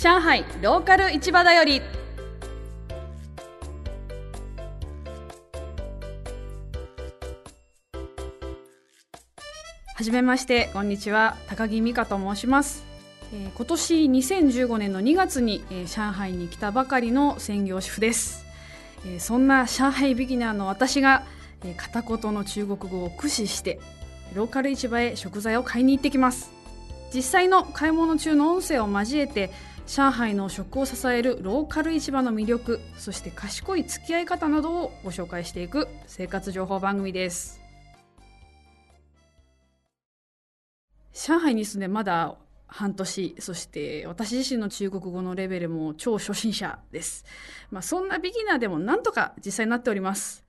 上海ローカル市場だより。はじめましてこんにちは。高木美香と申します、えー今年2015年の2月に、えー上海に来たばかりの専業主婦です、えーそんな上海ビギナーの私が、えー片言の中国語を駆使してローカル市場へ食材を買いに行ってきます。実際の買い物中の音声を交えて上海の食を支えるローカル市場の魅力そして賢い付き合い方などをご紹介していく生活情報番組です。上海に住んでまだ半年そして私自身の中国語のレベルも超初心者です、まあ、そんなビギナーでもなんとか実際になっております。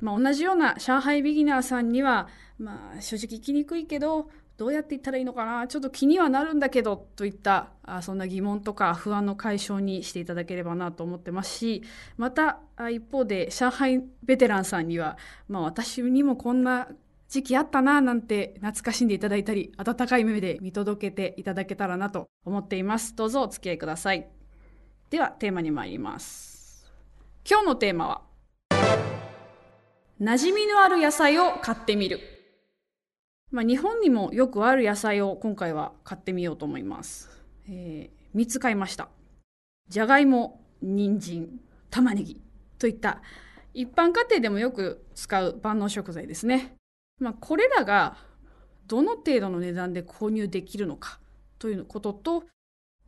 まあ、同じような上海ビギナーさんには、まあ、正直行きにくいけどどうやって行ったらいいのかな？ちょっと気にはなるんだけどといったあそんな疑問とか不安の解消にしていただければなと思ってますしまたあ一方で上海ベテランさんには、まあ、私にもこんな時期あったななんて懐かしんでいただいたり温かい目で見届けていただけたらなと思っています。どうぞお付き合いください。ではテーマに参ります。今日のテーマは馴染みのある野菜を買ってみる。まあ、日本にもよくある野菜を今回は買ってみようと思います。えー、3つ買いました。じゃがいも、人参、玉ねぎといった一般家庭でもよく使う万能食材ですね。まあ、これらがどの程度の値段で購入できるのかということと、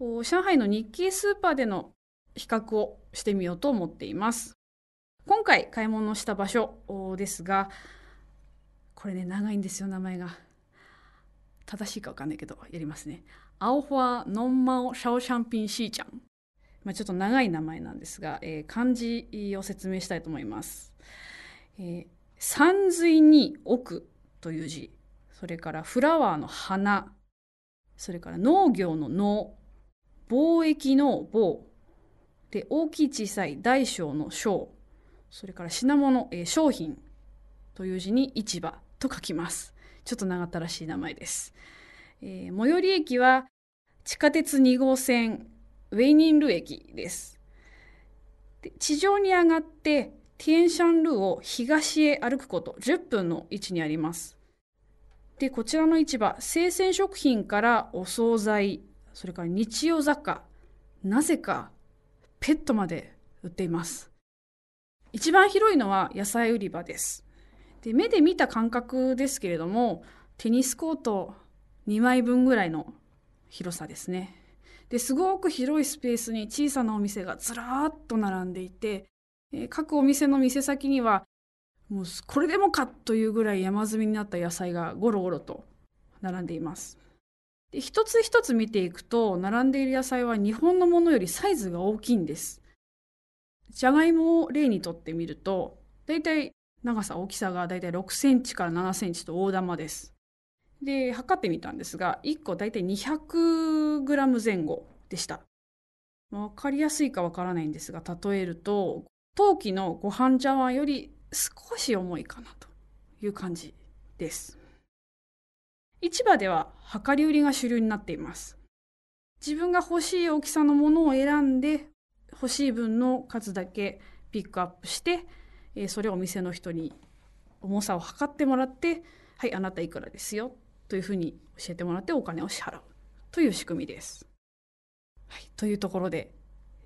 上海の日系スーパーでの比較をしてみようと思っています。今回買い物した場所ですがこれね長いんですよ名前が。正しいか分かんないけどやりますね。青ファノンマオシャオシャンピンシーちゃん、まあ、ちょっと長い名前なんですが、えー漢字を説明したいと思います、えー山水に奥という字。それからフラワーの花。それから農業の農貿易の貿。で大きい小さい大小の小。それから品物、えー商品という字に市場。と書きます。ちょっと長ったらしい名前です。えー最寄り駅は地下鉄2号線ウェイニンル駅です。で地上に上がってティエンシャンルーを東へ歩くこと10分の位置にあります。で、こちらの市場、生鮮食品からお惣菜、それから日用雑貨、なぜかペットまで売っています。一番広いのは野菜売り場です。で目で見た感覚ですけれどもテニスコート2枚分ぐらいの広さですね。ですごく広いスペースに小さなお店がずらーっと並んでいて、えー各お店の店先にはもうこれでもかというぐらい山積みになった野菜がゴロゴロと並んでいます。で一つ一つ見ていくと並んでいる野菜は日本のものよりサイズが大きいんです。じゃがいもを例にとってみると、だいたい長さ、大きさがだいたい6センチから7センチと大玉です。で、測ってみたんですが、1個だいたい200グラム前後でした。わかりやすいかわからないんですが、例えると、陶器のご飯茶碗より少し重いかなという感じです。市場では量り売りが主流になっています。自分が欲しい大きさのものを選んで欲しい分の数だけピックアップして、えーそれをお店の人に重さを測ってもらってはいあなたいくらですよというふうに教えてもらってお金を支払うという仕組みです。はい、というところで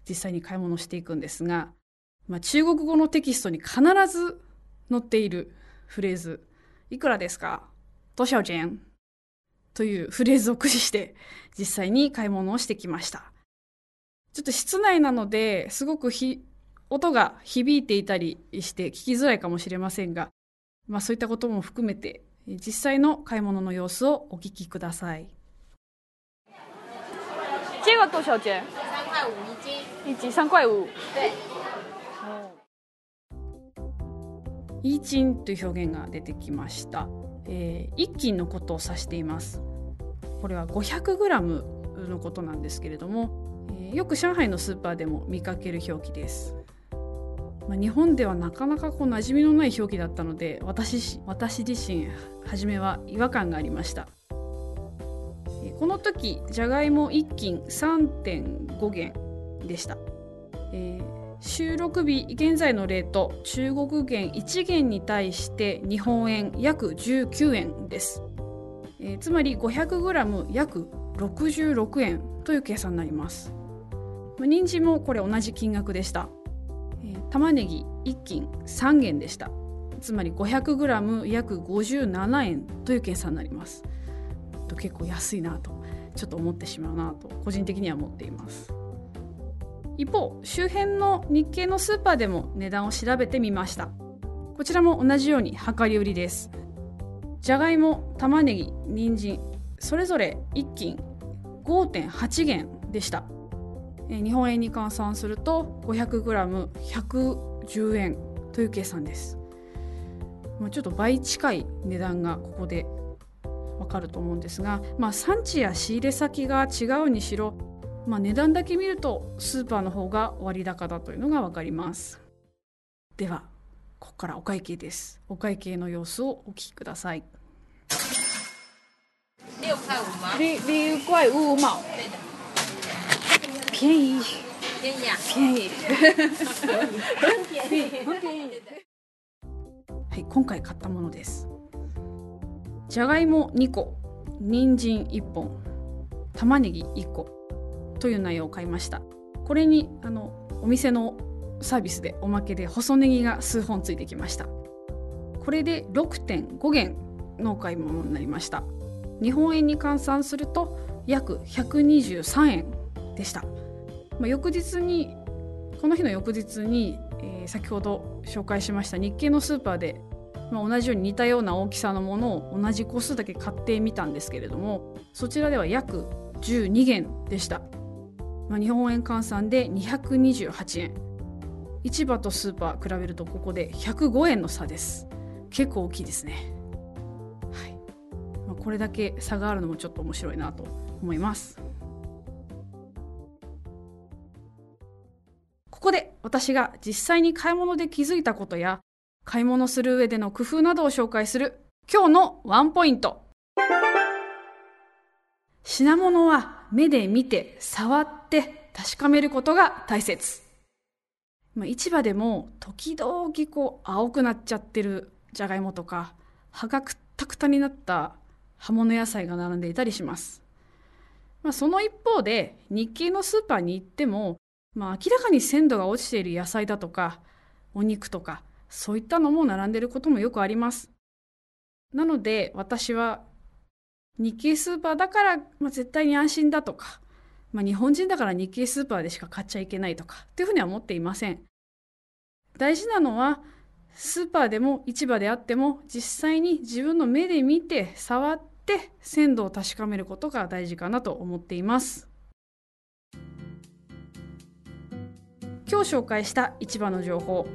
実際に買い物していくんですが、まあ、中国語のテキストに必ず載っているフレーズ「いくらですか?」「多少钱?」というフレーズを駆使して実際に買い物をしてきました。ちょっと室内なのですごく音が響いていたりして聞きづらいかもしれませんが、まあ、そういったことも含めてえ実際の買い物の様子をお聞きください。这个多少钱？三块五一斤。一斤三块五。对，イーチンという表現が出てきました。えー一斤のことを指しています。これは 500g のことなんですけれども、えーよく上海のスーパーでも見かける表記です。まあ、日本ではなかなかこう馴染みのない表記だったので私私自身初めは違和感がありました。この時じゃがいも1斤3.5元でした、えー収録日現在のレート中国元1元に対して日本円約19円です、えー、つまり 500g 約66円という計算になります。人参もこれ同じ金額でした、玉ねぎ1斤3元でした。つまり 500g 約57円という計算になります。結構安いなとちょっと思ってしまうなと個人的には思っています。一方周辺の日系のスーパーでも値段を調べてみました。こちらも同じように量り売りです。じゃがいも玉ねぎ人参それぞれ1斤5.8元でした。日本円に換算すると 500g110 円という計算です。ちょっと倍近い値段がここでわかると思うんですが、まあ、産地や仕入れ先が違うにしろまあ、値段だけ見るとスーパーの方が割高だというのが分かります。ではここからお会計です。お会計の様子をお聞きください。六块五毛便宜便宜便宜はい今回買ったものです。じゃがいも2個人参1本玉ねぎ1個という内容を買いました。これにあのお店のサービスでおまけで細ネギが数本ついてきました。これで6.5元のお買い物になりました。日本円に換算すると約123円でした、まあ、翌日にこの日の翌日に、えー、先ほど紹介しました日系のスーパーで、まあ、同じように似たような大きさのものを同じ個数だけ買ってみたんですけれどもそちらでは約12元でした。まあ、日本円換算で228円。市場とスーパー比べるとここで105円の差です。結構大きいですね。はい。まあ、これだけ差があるのもちょっと面白いなと思います。ここで私が実際に買い物で気づいたことや買い物する上での工夫などを紹介する今日のワンポイント品物は目で見て触って確かめることが大切。まあ、市場でも時々こう青くなっちゃってるじゃがいもとか葉がくったくたになった葉物野菜が並んでいたりします。まあ、その一方で日系のスーパーに行っても、まあ、明らかに鮮度が落ちている野菜だとかお肉とかそういったのも並んでることもよくあります。なので私は日系スーパーだから、まあ、絶対に安心だとか、まあ、日本人だから日系スーパーでしか買っちゃいけないとかっていうふうには思っていません。大事なのはスーパーでも市場であっても実際に自分の目で見て触って鮮度を確かめることが大事かなと思っています。今日紹介した市場の情報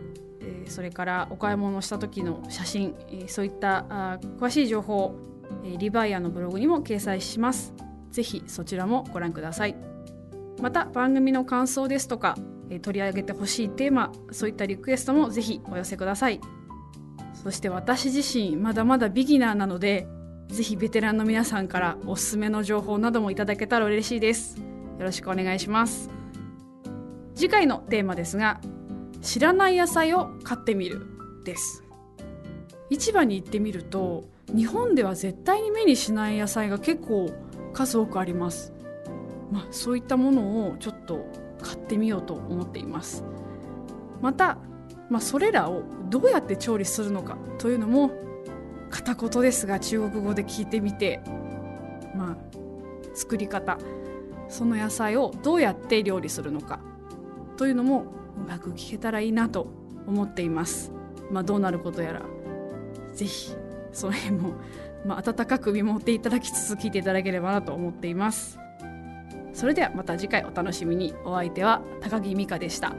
それからお買い物した時の写真そういった詳しい情報リバイアのブログにも掲載します。ぜひそちらもご覧ください。また番組の感想ですとか取り上げてほしいテーマそういったリクエストもぜひお寄せください。そして私自身まだまだビギナーなのでぜひベテランの皆さんからおすすめの情報などもいただけたら嬉しいです。よろしくお願いします。次回のテーマですが知らない野菜を買ってみるです。市場に行ってみると日本では絶対に目にしない野菜が結構数多くあります、まあ、そういったものをちょっと買ってみようと思っています。また、まあ、それらをどうやって調理するのかというのも片言ですが中国語で聞いてみてまあ作り方その野菜をどうやって料理するのか。というのもうまく聞けたらいいなと思っています。まあ、どうなることやら。ぜひその辺も、まあ、温かく見守っていただきつつ聞いていただければなと思っています。それではまた次回お楽しみに。お相手は高木美香でした。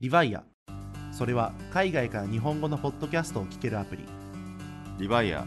リヴァイア。それは海外から日本語のポッドキャストを聞けるアプリ。リヴァイア